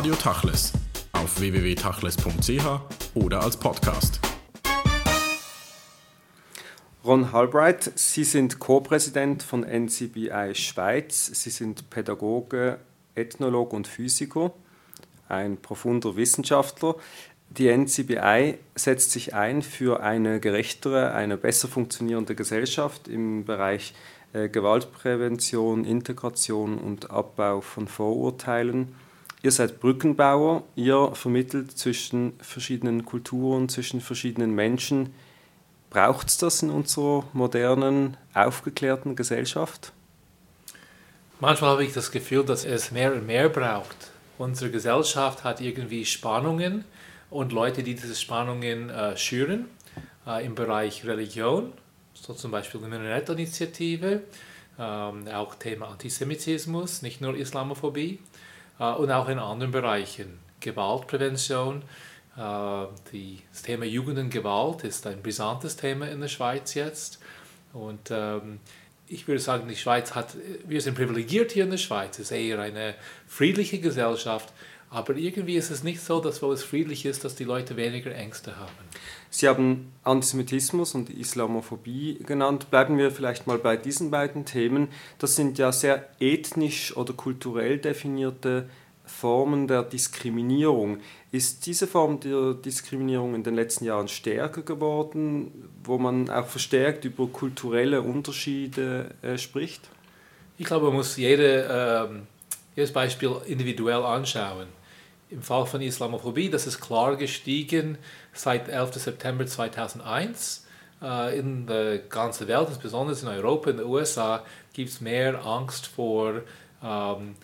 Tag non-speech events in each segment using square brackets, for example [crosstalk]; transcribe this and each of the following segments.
Radio Tachles auf www.tachles.ch oder als Podcast. Ron Halbright, Sie sind Co-Präsident von NCBI Schweiz. Sie sind Pädagoge, Ethnologe und Physiker, ein profunder Wissenschaftler. Die NCBI setzt sich ein für eine gerechtere, eine besser funktionierende Gesellschaft im Bereich äh, Gewaltprävention, Integration und Abbau von Vorurteilen. Ihr seid Brückenbauer, ihr vermittelt zwischen verschiedenen Kulturen, zwischen verschiedenen Menschen. Braucht es das in unserer modernen, aufgeklärten Gesellschaft? Manchmal habe ich das Gefühl, dass es mehr und mehr braucht. Unsere Gesellschaft hat irgendwie Spannungen und Leute, die diese Spannungen äh, schüren äh, im Bereich Religion, so zum Beispiel die Minarett-Initiative, ähm, auch Thema Antisemitismus, nicht nur Islamophobie und auch in anderen Bereichen. Gewaltprävention, äh, das Thema Jugend und Gewalt ist ein brisantes Thema in der Schweiz jetzt. Und ähm, ich würde sagen, die Schweiz hat, wir sind privilegiert hier in der Schweiz, es ist eher eine friedliche Gesellschaft, aber irgendwie ist es nicht so, dass wo es friedlich ist, dass die Leute weniger Ängste haben. Sie haben Antisemitismus und Islamophobie genannt. Bleiben wir vielleicht mal bei diesen beiden Themen. Das sind ja sehr ethnisch oder kulturell definierte Formen der Diskriminierung. Ist diese Form der Diskriminierung in den letzten Jahren stärker geworden, wo man auch verstärkt über kulturelle Unterschiede äh, spricht? Ich glaube, man muss jede, äh, jedes Beispiel individuell anschauen. Im Fall von Islamophobie, das ist klar gestiegen seit 11. September 2001. Äh, in der ganzen Welt, insbesondere in Europa, in den USA, gibt es mehr Angst vor, ähm,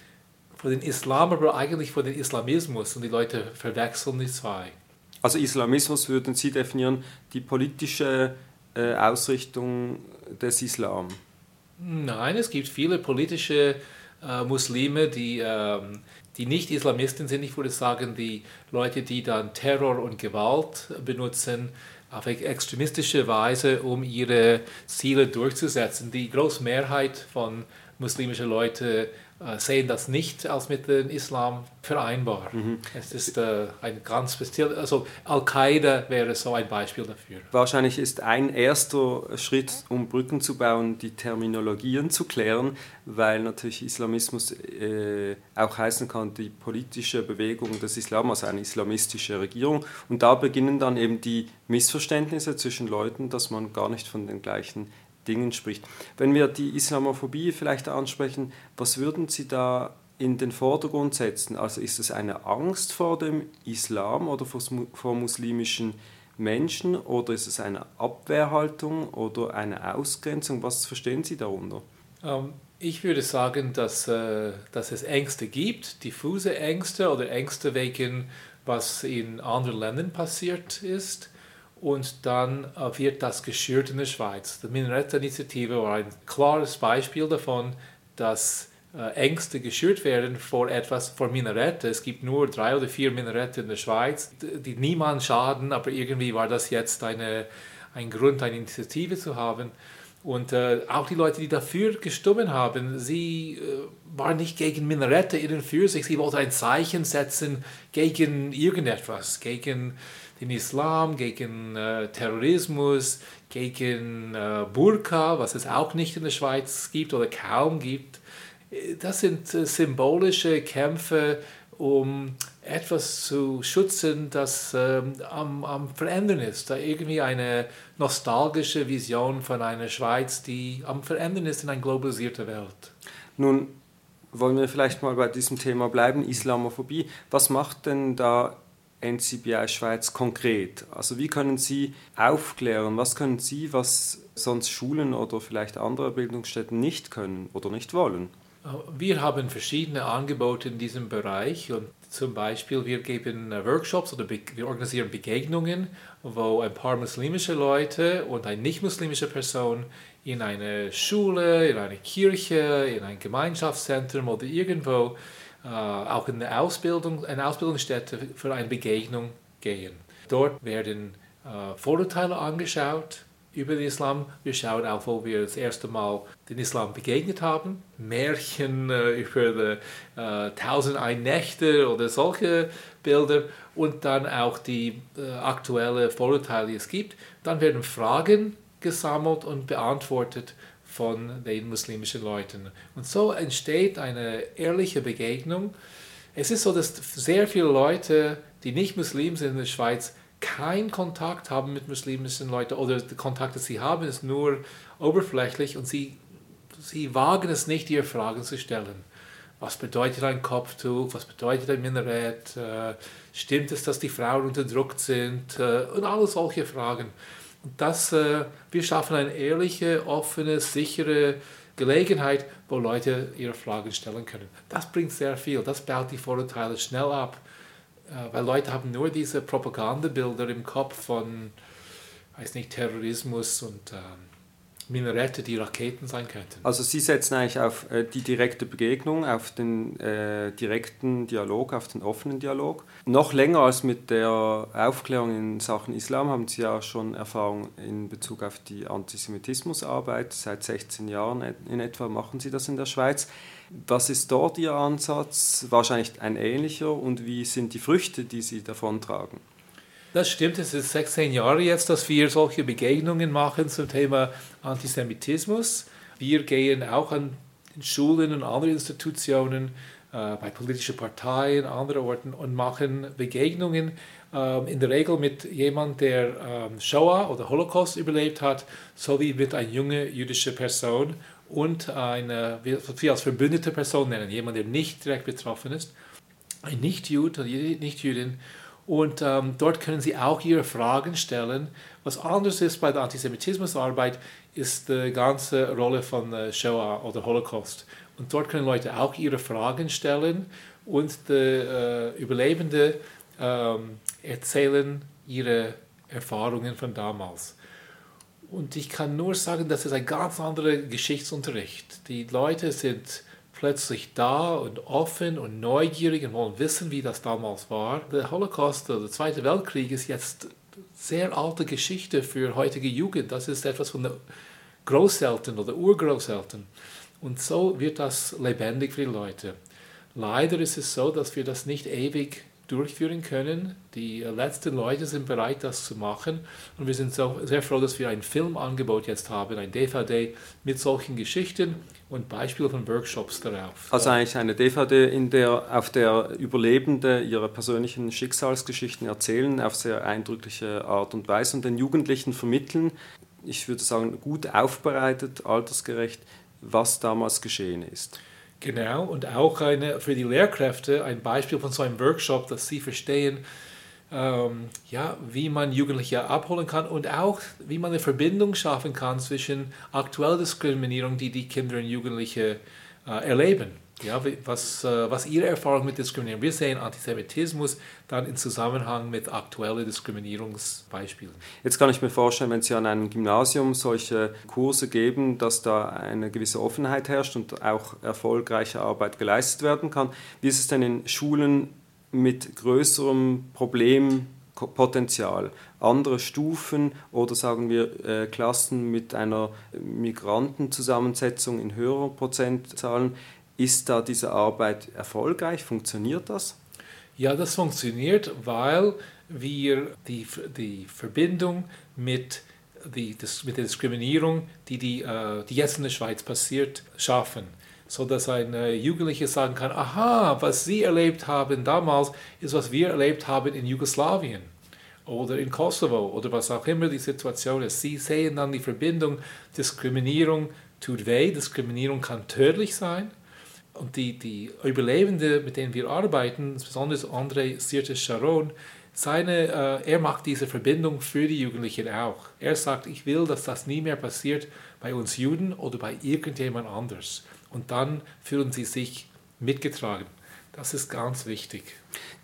vor den Islam, aber eigentlich vor den Islamismus und die Leute verwechseln die zwei. Also Islamismus würden Sie definieren, die politische äh, Ausrichtung des Islam? Nein, es gibt viele politische äh, Muslime, die ähm, die Nicht-Islamisten sind, ich würde sagen, die Leute, die dann Terror und Gewalt benutzen, auf extremistische Weise, um ihre Ziele durchzusetzen. Die große Mehrheit von muslimischen Leuten sehen das nicht als mit dem Islam vereinbar. Mhm. Es ist äh, ein ganz speziell, also Al-Qaida wäre so ein Beispiel dafür. Wahrscheinlich ist ein erster Schritt, um Brücken zu bauen, die Terminologien zu klären, weil natürlich Islamismus äh, auch heißen kann, die politische Bewegung des Islam, also eine islamistische Regierung. Und da beginnen dann eben die Missverständnisse zwischen Leuten, dass man gar nicht von den gleichen Dingen spricht. Wenn wir die Islamophobie vielleicht ansprechen, was würden Sie da in den Vordergrund setzen? Also ist es eine Angst vor dem Islam oder vor muslimischen Menschen oder ist es eine Abwehrhaltung oder eine Ausgrenzung? Was verstehen Sie darunter? Ähm, ich würde sagen, dass, äh, dass es Ängste gibt, diffuse Ängste oder Ängste wegen, was in anderen Ländern passiert ist und dann äh, wird das geschürt in der Schweiz. Die Minarett-Initiative war ein klares Beispiel davon, dass äh, Ängste geschürt werden vor etwas, vor Minarette. Es gibt nur drei oder vier Minarette in der Schweiz, die niemand schaden, aber irgendwie war das jetzt eine, ein Grund, eine Initiative zu haben. Und äh, auch die Leute, die dafür gestimmt haben, sie äh, waren nicht gegen Minarette in für sich, sie wollten ein Zeichen setzen gegen irgendetwas, gegen den Islam, gegen äh, Terrorismus, gegen äh, Burka, was es auch nicht in der Schweiz gibt oder kaum gibt. Das sind äh, symbolische Kämpfe, um etwas zu schützen, das ähm, am, am Verändern ist. Da irgendwie eine nostalgische Vision von einer Schweiz, die am Verändern ist in eine globalisierte Welt. Nun wollen wir vielleicht mal bei diesem Thema bleiben, Islamophobie. Was macht denn da NCBI Schweiz konkret? Also wie können Sie aufklären, was können Sie, was sonst Schulen oder vielleicht andere Bildungsstätten nicht können oder nicht wollen? Wir haben verschiedene Angebote in diesem Bereich und zum Beispiel wir geben äh, Workshops oder wir organisieren Begegnungen, wo ein paar muslimische Leute und eine nicht-muslimische Person in eine Schule, in eine Kirche, in ein Gemeinschaftszentrum oder irgendwo äh, auch in eine, Ausbildung, eine Ausbildungsstätte für eine Begegnung gehen. Dort werden äh, Vorurteile angeschaut, über den Islam. Wir schauen auch, wo wir das erste Mal den Islam begegnet haben. Märchen äh, über die äh, Tausend Nächte oder solche Bilder und dann auch die äh, aktuellen Vorurteile, die es gibt. Dann werden Fragen gesammelt und beantwortet von den muslimischen Leuten. Und so entsteht eine ehrliche Begegnung. Es ist so, dass sehr viele Leute, die nicht Muslim sind in der Schweiz, keinen Kontakt haben mit muslimischen Leuten oder die Kontakte, die sie haben, ist nur oberflächlich und sie, sie wagen es nicht, ihre Fragen zu stellen. Was bedeutet ein Kopftuch? Was bedeutet ein Minarett? Äh, stimmt es, dass die Frauen unterdrückt sind? Äh, und alle solche Fragen. Und das, äh, wir schaffen eine ehrliche, offene, sichere Gelegenheit, wo Leute ihre Fragen stellen können. Das bringt sehr viel. Das baut die Vorurteile schnell ab. Äh, weil Leute haben nur diese Propagandabilder im Kopf von, weiß nicht, Terrorismus und ähm, Minarette, die Raketen sein könnten. Also Sie setzen eigentlich auf äh, die direkte Begegnung, auf den äh, direkten Dialog, auf den offenen Dialog. Noch länger als mit der Aufklärung in Sachen Islam haben Sie ja schon Erfahrung in Bezug auf die Antisemitismusarbeit. Seit 16 Jahren in etwa machen Sie das in der Schweiz. Was ist dort Ihr Ansatz? Wahrscheinlich ein ähnlicher. Und wie sind die Früchte, die Sie davontragen? Das stimmt, es ist 16 Jahre jetzt, dass wir solche Begegnungen machen zum Thema Antisemitismus. Wir gehen auch an Schulen und andere Institutionen, äh, bei politischen Parteien, anderen Orten und machen Begegnungen äh, in der Regel mit jemandem, der äh, Shoah oder Holocaust überlebt hat, sowie mit einer jungen jüdischen Person und eine, wir als verbündete Person nennen, jemand, der nicht direkt betroffen ist, ein Nicht-Jud oder Nicht-Jüdin. Und ähm, dort können Sie auch Ihre Fragen stellen. Was anders ist bei der Antisemitismusarbeit, ist die ganze Rolle von äh, Shoah oder Holocaust. Und dort können Leute auch ihre Fragen stellen und die äh, Überlebenden ähm, erzählen ihre Erfahrungen von damals. Und ich kann nur sagen, das ist ein ganz anderer Geschichtsunterricht. Die Leute sind plötzlich da und offen und neugierig und wollen wissen, wie das damals war. Der Holocaust, der Zweite Weltkrieg, ist jetzt sehr alte Geschichte für heutige Jugend. Das ist etwas von den Großeltern oder Urgroßeltern. Und so wird das lebendig für die Leute. Leider ist es so, dass wir das nicht ewig durchführen können. Die letzten Leute sind bereit, das zu machen. Und wir sind so sehr froh, dass wir ein Filmangebot jetzt haben, ein DVD mit solchen Geschichten und Beispielen von Workshops darauf. Also eigentlich eine DVD, in der, auf der Überlebende ihre persönlichen Schicksalsgeschichten erzählen, auf sehr eindrückliche Art und Weise und den Jugendlichen vermitteln, ich würde sagen, gut aufbereitet, altersgerecht, was damals geschehen ist. Genau, und auch eine, für die Lehrkräfte ein Beispiel von so einem Workshop, dass sie verstehen, ähm, ja, wie man Jugendliche abholen kann und auch, wie man eine Verbindung schaffen kann zwischen aktueller Diskriminierung, die die Kinder und Jugendliche äh, erleben ja, was, äh, was Ihre Erfahrung mit Diskriminierung? Wir sehen Antisemitismus dann in Zusammenhang mit aktuellen Diskriminierungsbeispielen. Jetzt kann ich mir vorstellen, wenn Sie an einem Gymnasium solche Kurse geben, dass da eine gewisse Offenheit herrscht und auch erfolgreiche Arbeit geleistet werden kann. Wie ist es denn in Schulen mit größerem Problempotenzial? Andere Stufen oder sagen wir äh, Klassen mit einer Migrantenzusammensetzung in höherer Prozentzahlen? Ist da diese Arbeit erfolgreich? Funktioniert das? Ja, das funktioniert, weil wir die, die Verbindung mit, die, das, mit der Diskriminierung, die, die, äh, die jetzt in der Schweiz passiert, schaffen. So dass ein Jugendlicher sagen kann, aha, was Sie erlebt haben damals, ist, was wir erlebt haben in Jugoslawien oder in Kosovo oder was auch immer die Situation ist. Sie sehen dann die Verbindung, Diskriminierung tut weh, Diskriminierung kann tödlich sein und die, die Überlebenden, mit denen wir arbeiten, besonders André Sirtes Sharon, seine, äh, er macht diese Verbindung für die Jugendlichen auch. Er sagt, ich will, dass das nie mehr passiert bei uns Juden oder bei irgendjemand anders. Und dann fühlen sie sich mitgetragen. Das ist ganz wichtig.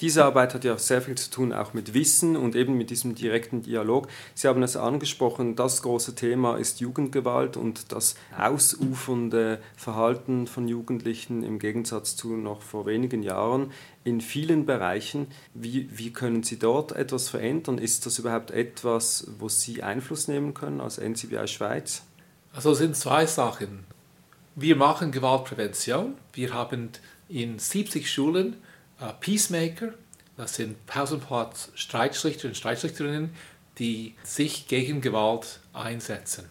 Diese Arbeit hat ja sehr viel zu tun, auch mit Wissen und eben mit diesem direkten Dialog. Sie haben es angesprochen, das große Thema ist Jugendgewalt und das ausufernde Verhalten von Jugendlichen im Gegensatz zu noch vor wenigen Jahren in vielen Bereichen. Wie, wie können Sie dort etwas verändern? Ist das überhaupt etwas, wo Sie Einfluss nehmen können als NCBI Schweiz? Also es sind zwei Sachen. Wir machen Gewaltprävention. Wir haben in 70 Schulen äh, Peacemaker, das sind Pausenplatz Streitschlichter und Streitschlichterinnen, die sich gegen Gewalt einsetzen.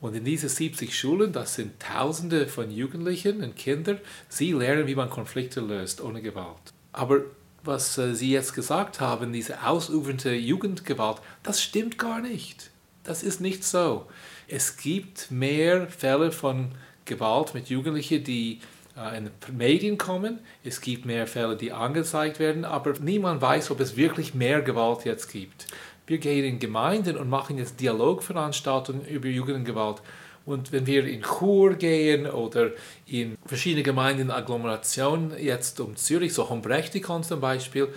Und in diesen 70 Schulen, das sind Tausende von Jugendlichen und Kindern, sie lernen, wie man Konflikte löst ohne Gewalt. Aber was äh, Sie jetzt gesagt haben, diese ausufernde Jugendgewalt, das stimmt gar nicht. Das ist nicht so. Es gibt mehr Fälle von Gewalt mit Jugendlichen, die äh, in den Medien kommen. Es gibt mehr Fälle, die angezeigt werden, aber niemand weiß, ob es wirklich mehr Gewalt jetzt gibt. Wir gehen in Gemeinden und machen jetzt Dialogveranstaltungen über Jugendgewalt. Und wenn wir in Chur gehen oder in verschiedene Gemeinden in Agglomerationen, jetzt um Zürich, so Hombrechtikon zum Beispiel,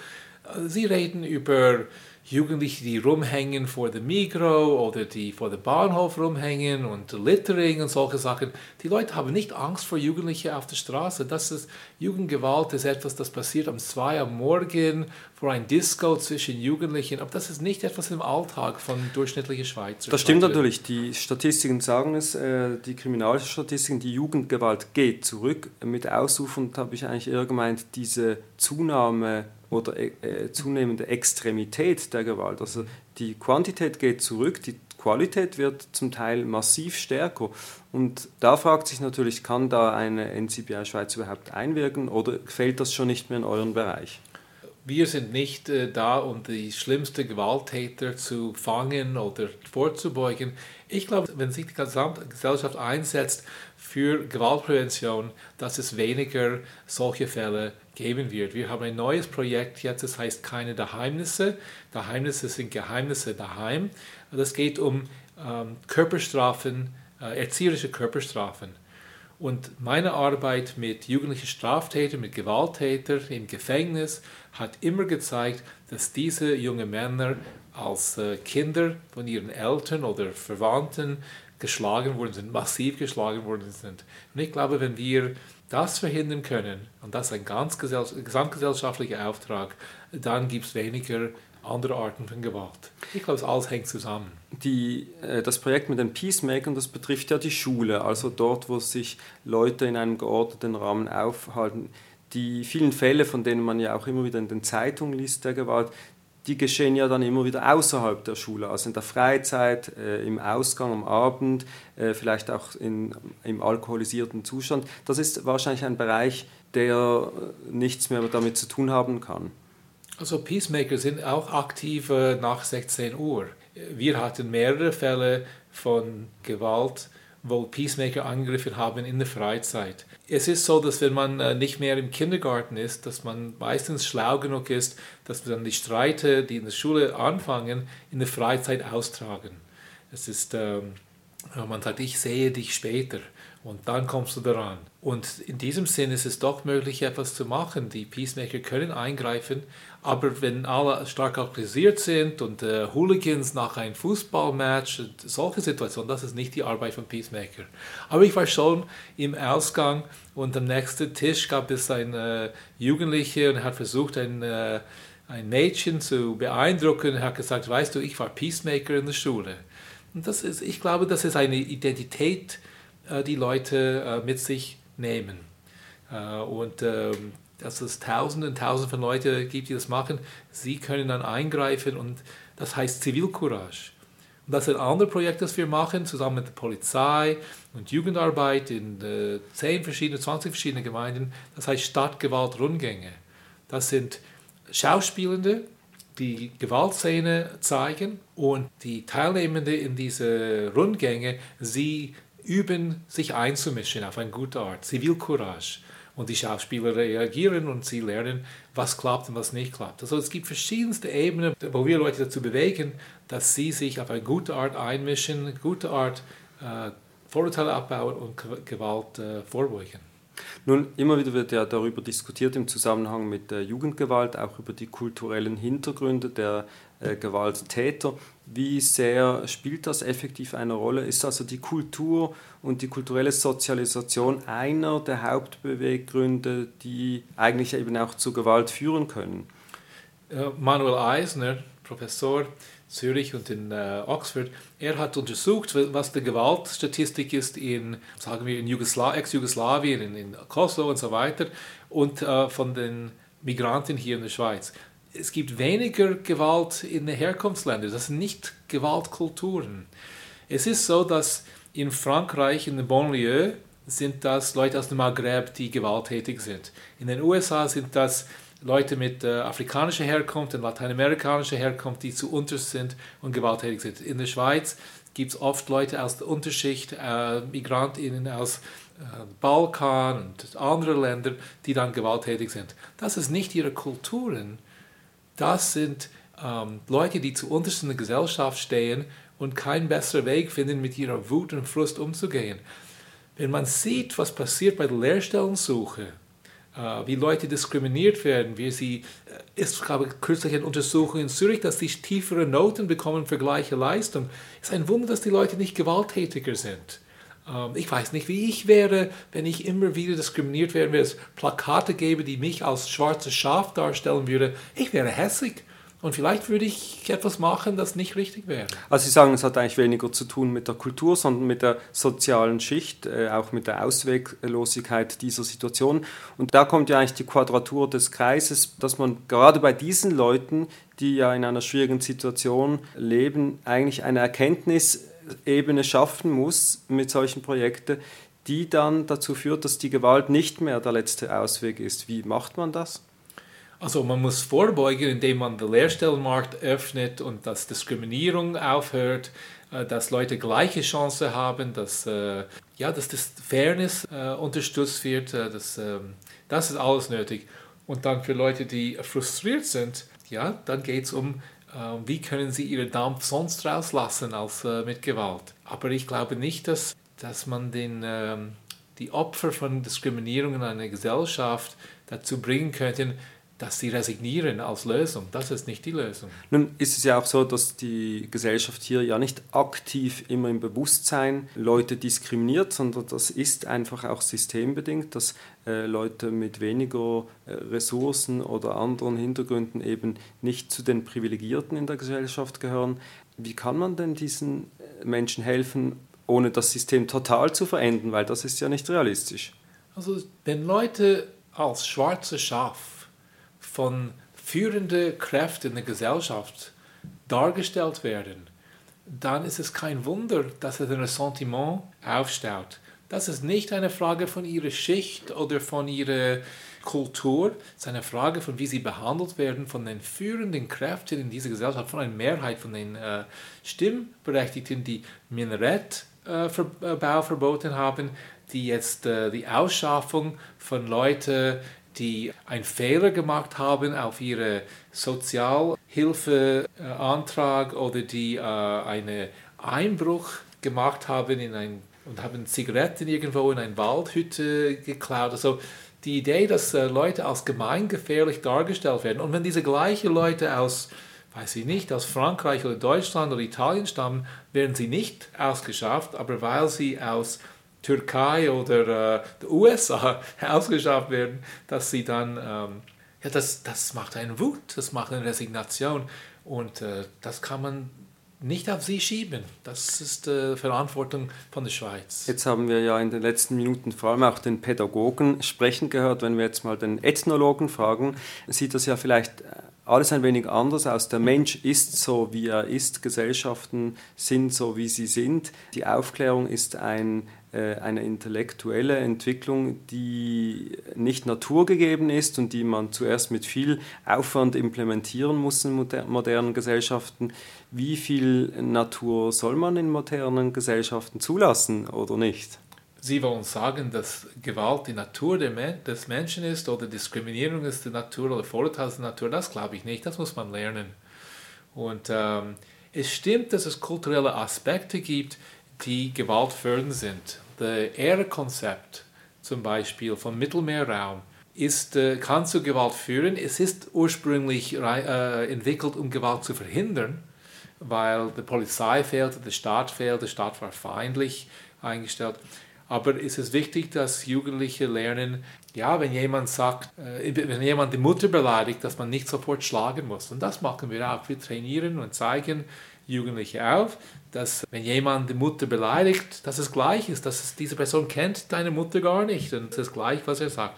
äh, sie reden über Jugendliche, die rumhängen vor dem Migro oder die vor dem Bahnhof rumhängen und Littering und solche Sachen. Die Leute haben nicht Angst vor Jugendlichen auf der Straße. Das ist, Jugendgewalt ist etwas, das passiert um zwei am Morgen vor ein Disco zwischen Jugendlichen. Aber das ist nicht etwas im Alltag von durchschnittlichen Schweizern. Das stimmt natürlich. Die Statistiken sagen es, äh, die Kriminalstatistiken, die Jugendgewalt geht zurück. Mit Ausrufung habe ich eigentlich eher gemeint, diese Zunahme oder äh, zunehmende Extremität der Gewalt. Also die Quantität geht zurück, die Qualität wird zum Teil massiv stärker. Und da fragt sich natürlich, kann da eine NCBI Schweiz überhaupt einwirken oder fällt das schon nicht mehr in euren Bereich? Wir sind nicht äh, da, um die schlimmsten Gewalttäter zu fangen oder vorzubeugen. Ich glaube, wenn sich die gesamte Gesellschaft einsetzt für Gewaltprävention, dass es weniger solche Fälle geben wird. Wir haben ein neues Projekt jetzt, das heißt keine Geheimnisse. Geheimnisse sind Geheimnisse daheim. Das geht um ähm, Körperstrafen, äh, erzieherische Körperstrafen. Und meine Arbeit mit jugendlichen Straftätern, mit Gewalttätern im Gefängnis hat immer gezeigt, dass diese jungen Männer als äh, Kinder von ihren Eltern oder Verwandten geschlagen worden sind, massiv geschlagen worden sind. Und ich glaube, wenn wir das verhindern können, und das ist ein ganz gesamtgesellschaftlicher Auftrag, dann gibt es weniger andere Arten von Gewalt. Ich glaube, es alles hängt zusammen. Die, äh, das Projekt mit den Peacemakern, das betrifft ja die Schule, also dort, wo sich Leute in einem geordneten Rahmen aufhalten. Die vielen Fälle, von denen man ja auch immer wieder in den Zeitungen liest, der Gewalt, die geschehen ja dann immer wieder außerhalb der Schule, also in der Freizeit, äh, im Ausgang am Abend, äh, vielleicht auch in, im alkoholisierten Zustand. Das ist wahrscheinlich ein Bereich, der nichts mehr damit zu tun haben kann. Also Peacemaker sind auch aktiv äh, nach 16 Uhr. Wir hatten mehrere Fälle von Gewalt wo Peacemaker angegriffen haben in der Freizeit. Es ist so, dass wenn man äh, nicht mehr im Kindergarten ist, dass man meistens schlau genug ist, dass wir dann die Streite, die in der Schule anfangen, in der Freizeit austragen. Es ist, ähm, man sagt, ich sehe dich später und dann kommst du daran. Und in diesem Sinn ist es doch möglich, etwas zu machen. Die Peacemaker können eingreifen, aber wenn alle stark alkoholisiert sind und äh, Hooligans nach einem Fußballmatch, solche Situationen, das ist nicht die Arbeit von Peacemaker. Aber ich war schon im Ausgang und am nächsten Tisch gab es eine äh, Jugendliche und hat versucht, ein, äh, ein Mädchen zu beeindrucken. Hat gesagt, weißt du, ich war Peacemaker in der Schule. Und das ist, ich glaube, das ist eine Identität, äh, die Leute äh, mit sich nehmen. Äh, und ähm, dass es Tausende und Tausende von Leuten gibt, die das machen. Sie können dann eingreifen und das heißt Zivilcourage. Und das ist ein anderes Projekt, das wir machen, zusammen mit der Polizei und Jugendarbeit in äh, 10 verschiedenen, 20 verschiedenen Gemeinden. Das heißt Stadtgewalt-Rundgänge. Das sind Schauspielende, die Gewaltszene zeigen und die Teilnehmenden in diese Rundgänge, sie üben, sich einzumischen auf eine gute Art, Zivilcourage. Und die Schauspieler reagieren und sie lernen, was klappt und was nicht klappt. Also es gibt verschiedenste Ebenen, wo wir Leute dazu bewegen, dass sie sich auf eine gute Art einmischen, gute Art äh, Vorurteile abbauen und Gewalt äh, vorbeugen. Nun, immer wieder wird ja darüber diskutiert im Zusammenhang mit der Jugendgewalt, auch über die kulturellen Hintergründe der äh, Gewalttäter. Wie sehr spielt das effektiv eine Rolle? Ist also die Kultur und die kulturelle Sozialisation einer der Hauptbeweggründe, die eigentlich eben auch zu Gewalt führen können? Äh, Manuel Eisner, Professor Zürich und in äh, Oxford, er hat untersucht, was die Gewaltstatistik ist in, sagen wir, in Jugosla Ex-Jugoslawien, in, in, Kosovo und so weiter und äh, von den Migranten hier in der Schweiz es gibt weniger Gewalt in den Herkunftsländern. Das sind nicht Gewaltkulturen. Es ist so, dass in Frankreich, in der Banlieue, sind das Leute aus dem Maghreb, die gewalttätig sind. In den USA sind das Leute mit äh, afrikanischer Herkunft und lateinamerikanischer Herkunft, die zu unterst sind und gewalttätig sind. In der Schweiz gibt es oft Leute aus der Unterschicht, äh, Migrantinnen aus äh, Balkan und andere Länder, die dann gewalttätig sind. Das ist nicht ihre Kulturen. Das sind ähm, Leute, die zu unterst in der Gesellschaft stehen und keinen besseren Weg finden, mit ihrer Wut und Frust umzugehen. Wenn man sieht, was passiert bei der Lehrstellensuche, wie Leute diskriminiert werden, wie sie, äh, es gab kürzlich eine Untersuchung in Zürich, dass sie tiefere Noten bekommen für gleiche Leistung. Es ist ein Wunder, dass die Leute nicht gewalttätiger sind. Ähm, ich weiß nicht, wie ich wäre, wenn ich immer wieder diskriminiert wäre, wenn es Plakate gäbe, die mich als schwarzes Schaf darstellen würde. Ich wäre hässlich. Und vielleicht würde ich etwas machen, das nicht richtig wäre. Also Sie sagen, es hat eigentlich weniger zu tun mit der Kultur, sondern mit der sozialen Schicht, äh, auch mit der Ausweglosigkeit dieser Situation. Und da kommt ja eigentlich die Quadratur des Kreises, dass man gerade bei diesen Leuten, die ja in einer schwierigen Situation leben, eigentlich eine Erkenntnis Ebene schaffen muss mit solchen Projekten, die dann dazu führt, dass die Gewalt nicht mehr der letzte Ausweg ist. Wie macht man das? Also man muss vorbeugen, indem man den Lehrstellenmarkt öffnet und dass Diskriminierung aufhört, äh, dass Leute gleiche Chancen haben, dass, äh, ja, dass das Fairness äh, unterstützt wird. Das, ähm, das ist alles nötig. Und dann für Leute, die frustriert sind, ja, dann geht es um wie können sie ihren Dampf sonst rauslassen als mit Gewalt. Aber ich glaube nicht, dass, dass man den, ähm, die Opfer von Diskriminierung in einer Gesellschaft dazu bringen könnte, dass sie resignieren als Lösung. Das ist nicht die Lösung. Nun ist es ja auch so, dass die Gesellschaft hier ja nicht aktiv immer im Bewusstsein Leute diskriminiert, sondern das ist einfach auch systembedingt, dass äh, Leute mit weniger äh, Ressourcen oder anderen Hintergründen eben nicht zu den Privilegierten in der Gesellschaft gehören. Wie kann man denn diesen äh, Menschen helfen, ohne das System total zu verändern, weil das ist ja nicht realistisch. Also wenn Leute als schwarze Schaf von führenden Kräften in der Gesellschaft dargestellt werden, dann ist es kein Wunder, dass es ein Ressentiment aufstaut. Das ist nicht eine Frage von ihrer Schicht oder von ihrer Kultur, es ist eine Frage von, wie sie behandelt werden von den führenden Kräften in dieser Gesellschaft, von einer Mehrheit von den äh, Stimmberechtigten, die Minarettbau äh, verboten haben, die jetzt äh, die Ausschaffung von Leuten die einen Fehler gemacht haben auf ihre Sozialhilfeantrag oder die äh, einen Einbruch gemacht haben in ein, und haben Zigaretten irgendwo in eine Waldhütte geklaut. Also die Idee, dass äh, Leute als gemeingefährlich dargestellt werden und wenn diese gleichen Leute aus weiß ich nicht, aus Frankreich oder Deutschland oder Italien stammen, werden sie nicht ausgeschafft, aber weil sie aus Türkei oder äh, der USA [laughs] ausgeschafft werden, dass sie dann, ähm, ja, das, das macht einen Wut, das macht eine Resignation und äh, das kann man nicht auf sie schieben. Das ist die äh, Verantwortung von der Schweiz. Jetzt haben wir ja in den letzten Minuten vor allem auch den Pädagogen sprechen gehört. Wenn wir jetzt mal den Ethnologen fragen, sieht das ja vielleicht alles ein wenig anders aus. Der Mensch ist so, wie er ist. Gesellschaften sind so, wie sie sind. Die Aufklärung ist ein äh, eine intellektuelle Entwicklung, die nicht naturgegeben ist und die man zuerst mit viel Aufwand implementieren muss in modernen Gesellschaften. Wie viel Natur soll man in modernen Gesellschaften zulassen oder nicht? Sie wollen sagen, dass Gewalt die Natur des Menschen ist oder Diskriminierung ist die Natur oder Vorurteil ist die Natur. Das glaube ich nicht, das muss man lernen. Und ähm, es stimmt, dass es kulturelle Aspekte gibt, die gewaltfördernd sind. Das Ehrekonzept zum Beispiel vom Mittelmeerraum, ist, äh, kann zu Gewalt führen. Es ist ursprünglich äh, entwickelt, um Gewalt zu verhindern, weil die Polizei fehlte, der Staat fehlte, der Staat war feindlich eingestellt. Aber es ist wichtig, dass Jugendliche lernen, ja, wenn jemand sagt, äh, wenn jemand die Mutter beleidigt, dass man nicht sofort schlagen muss. Und das machen wir auch. Wir trainieren und zeigen Jugendliche auf, dass wenn jemand die Mutter beleidigt, dass es gleich ist, dass es, diese Person kennt deine Mutter gar nicht und es ist gleich, was er sagt.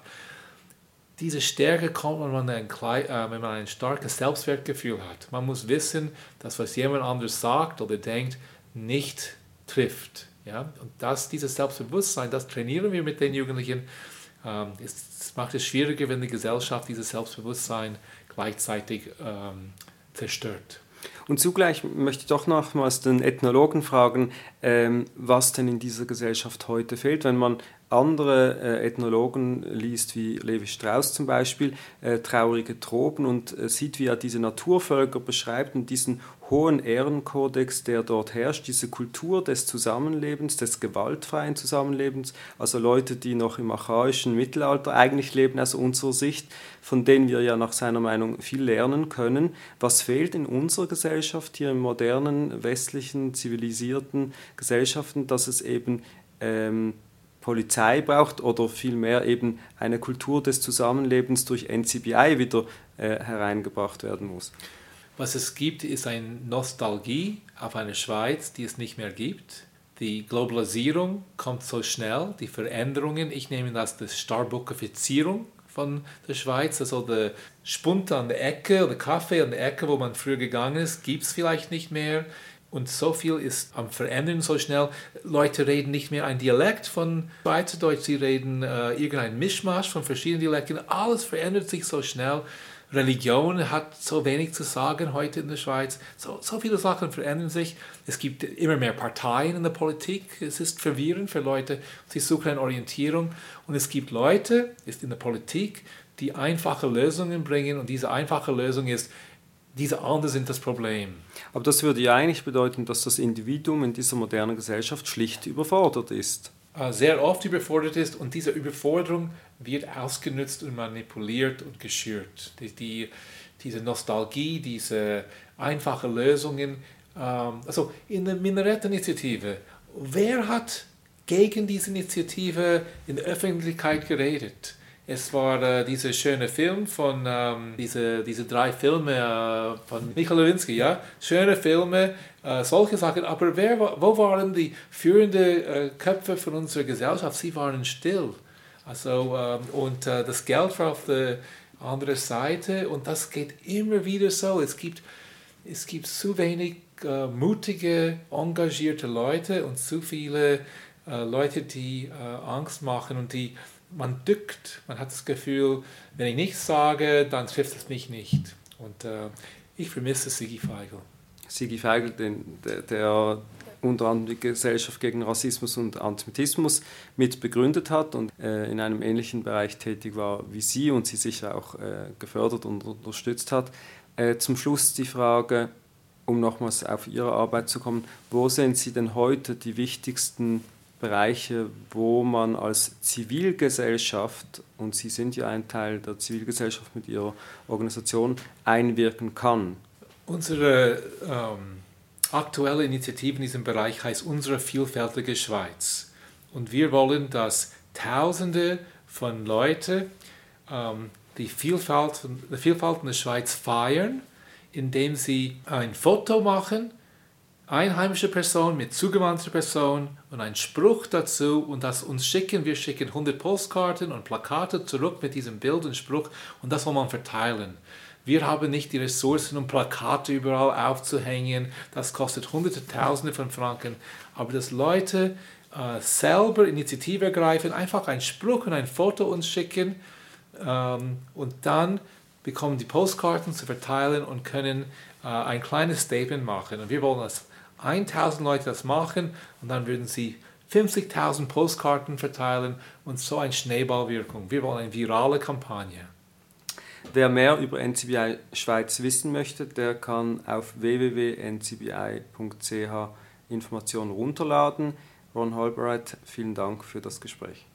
Diese Stärke kommt, wenn man, ein, äh, wenn man ein starkes Selbstwertgefühl hat. Man muss wissen, dass was jemand anders sagt oder denkt, nicht trifft. Ja? Und das, dieses Selbstbewusstsein, das trainieren wir mit den Jugendlichen. Ähm, es macht es schwieriger, wenn die Gesellschaft dieses Selbstbewusstsein gleichzeitig ähm, zerstört. Und zugleich möchte ich doch nochmals den Ethnologen fragen, ähm, was denn in dieser Gesellschaft heute fehlt. Wenn man andere äh, Ethnologen liest, wie Levi Strauss zum Beispiel, äh, Traurige Tropen und äh, sieht, wie er diese Naturvölker beschreibt und diesen hohen Ehrenkodex, der dort herrscht, diese Kultur des Zusammenlebens, des gewaltfreien Zusammenlebens, also Leute, die noch im archaischen Mittelalter eigentlich leben aus unserer Sicht, von denen wir ja nach seiner Meinung viel lernen können. Was fehlt in unserer Gesellschaft, hier in modernen, westlichen, zivilisierten Gesellschaften, dass es eben ähm, Polizei braucht oder vielmehr eben eine Kultur des Zusammenlebens durch NCBI wieder äh, hereingebracht werden muss. Was es gibt, ist eine Nostalgie auf eine Schweiz, die es nicht mehr gibt. Die Globalisierung kommt so schnell, die Veränderungen, ich nehme das die Starbuckifizierung von der Schweiz, also der Spund an der Ecke oder Kaffee an der Ecke, wo man früher gegangen ist, gibt es vielleicht nicht mehr. Und so viel ist am Verändern so schnell. Leute reden nicht mehr ein Dialekt von Schweizerdeutsch, sie reden äh, irgendein Mischmasch von verschiedenen Dialekten. Alles verändert sich so schnell. Religion hat so wenig zu sagen heute in der Schweiz. So, so viele Sachen verändern sich. Es gibt immer mehr Parteien in der Politik. Es ist verwirrend für Leute. Sie suchen eine Orientierung. Und es gibt Leute ist in der Politik, die einfache Lösungen bringen. Und diese einfache Lösung ist, diese anderen sind das Problem. Aber das würde ja eigentlich bedeuten, dass das Individuum in dieser modernen Gesellschaft schlicht überfordert ist. Äh, sehr oft überfordert ist und diese Überforderung wird ausgenutzt und manipuliert und geschürt. Die, die, diese Nostalgie, diese einfachen Lösungen. Ähm, also in der Minaretteninitiative, wer hat gegen diese Initiative in der Öffentlichkeit geredet? Es war äh, dieser schöne Film von, ähm, diese, diese drei Filme äh, von Michael Lewinsky, ja? Schöne Filme, äh, solche Sachen. Aber wer, wo waren die führenden äh, Köpfe von unserer Gesellschaft? Sie waren still. Also, ähm, und äh, das Geld war auf der anderen Seite und das geht immer wieder so. Es gibt, es gibt zu wenig äh, mutige, engagierte Leute und zu viele Leute, die Angst machen und die man dückt, man hat das Gefühl, wenn ich nichts sage, dann trifft es mich nicht. Und äh, ich vermisse Sigi Feigl. Sigi Feigl, den, der, der unter anderem die Gesellschaft gegen Rassismus und Antisemitismus mit begründet hat und äh, in einem ähnlichen Bereich tätig war wie Sie und Sie sicher auch äh, gefördert und unterstützt hat. Äh, zum Schluss die Frage, um nochmals auf Ihre Arbeit zu kommen, wo sehen Sie denn heute die wichtigsten Bereiche, wo man als Zivilgesellschaft, und Sie sind ja ein Teil der Zivilgesellschaft mit Ihrer Organisation, einwirken kann? Unsere ähm, aktuelle Initiative in diesem Bereich heißt Unsere vielfältige Schweiz. Und wir wollen, dass Tausende von Leuten ähm, die, Vielfalt, die Vielfalt in der Schweiz feiern, indem sie ein Foto machen einheimische Person mit zugewandter Person und ein Spruch dazu und das uns schicken. Wir schicken 100 Postkarten und Plakate zurück mit diesem Bild und Spruch und das soll man verteilen. Wir haben nicht die Ressourcen, um Plakate überall aufzuhängen. Das kostet Hunderte, Tausende von Franken. Aber dass Leute äh, selber Initiative ergreifen, einfach einen Spruch und ein Foto uns schicken ähm, und dann bekommen die Postkarten zu verteilen und können äh, ein kleines Statement machen. Und wir wollen das 1000 Leute das machen und dann würden sie 50.000 Postkarten verteilen und so eine Schneeballwirkung. Wir wollen eine virale Kampagne. Wer mehr über NCBI Schweiz wissen möchte, der kann auf www.ncbi.ch Informationen runterladen. Ron Holbright, vielen Dank für das Gespräch.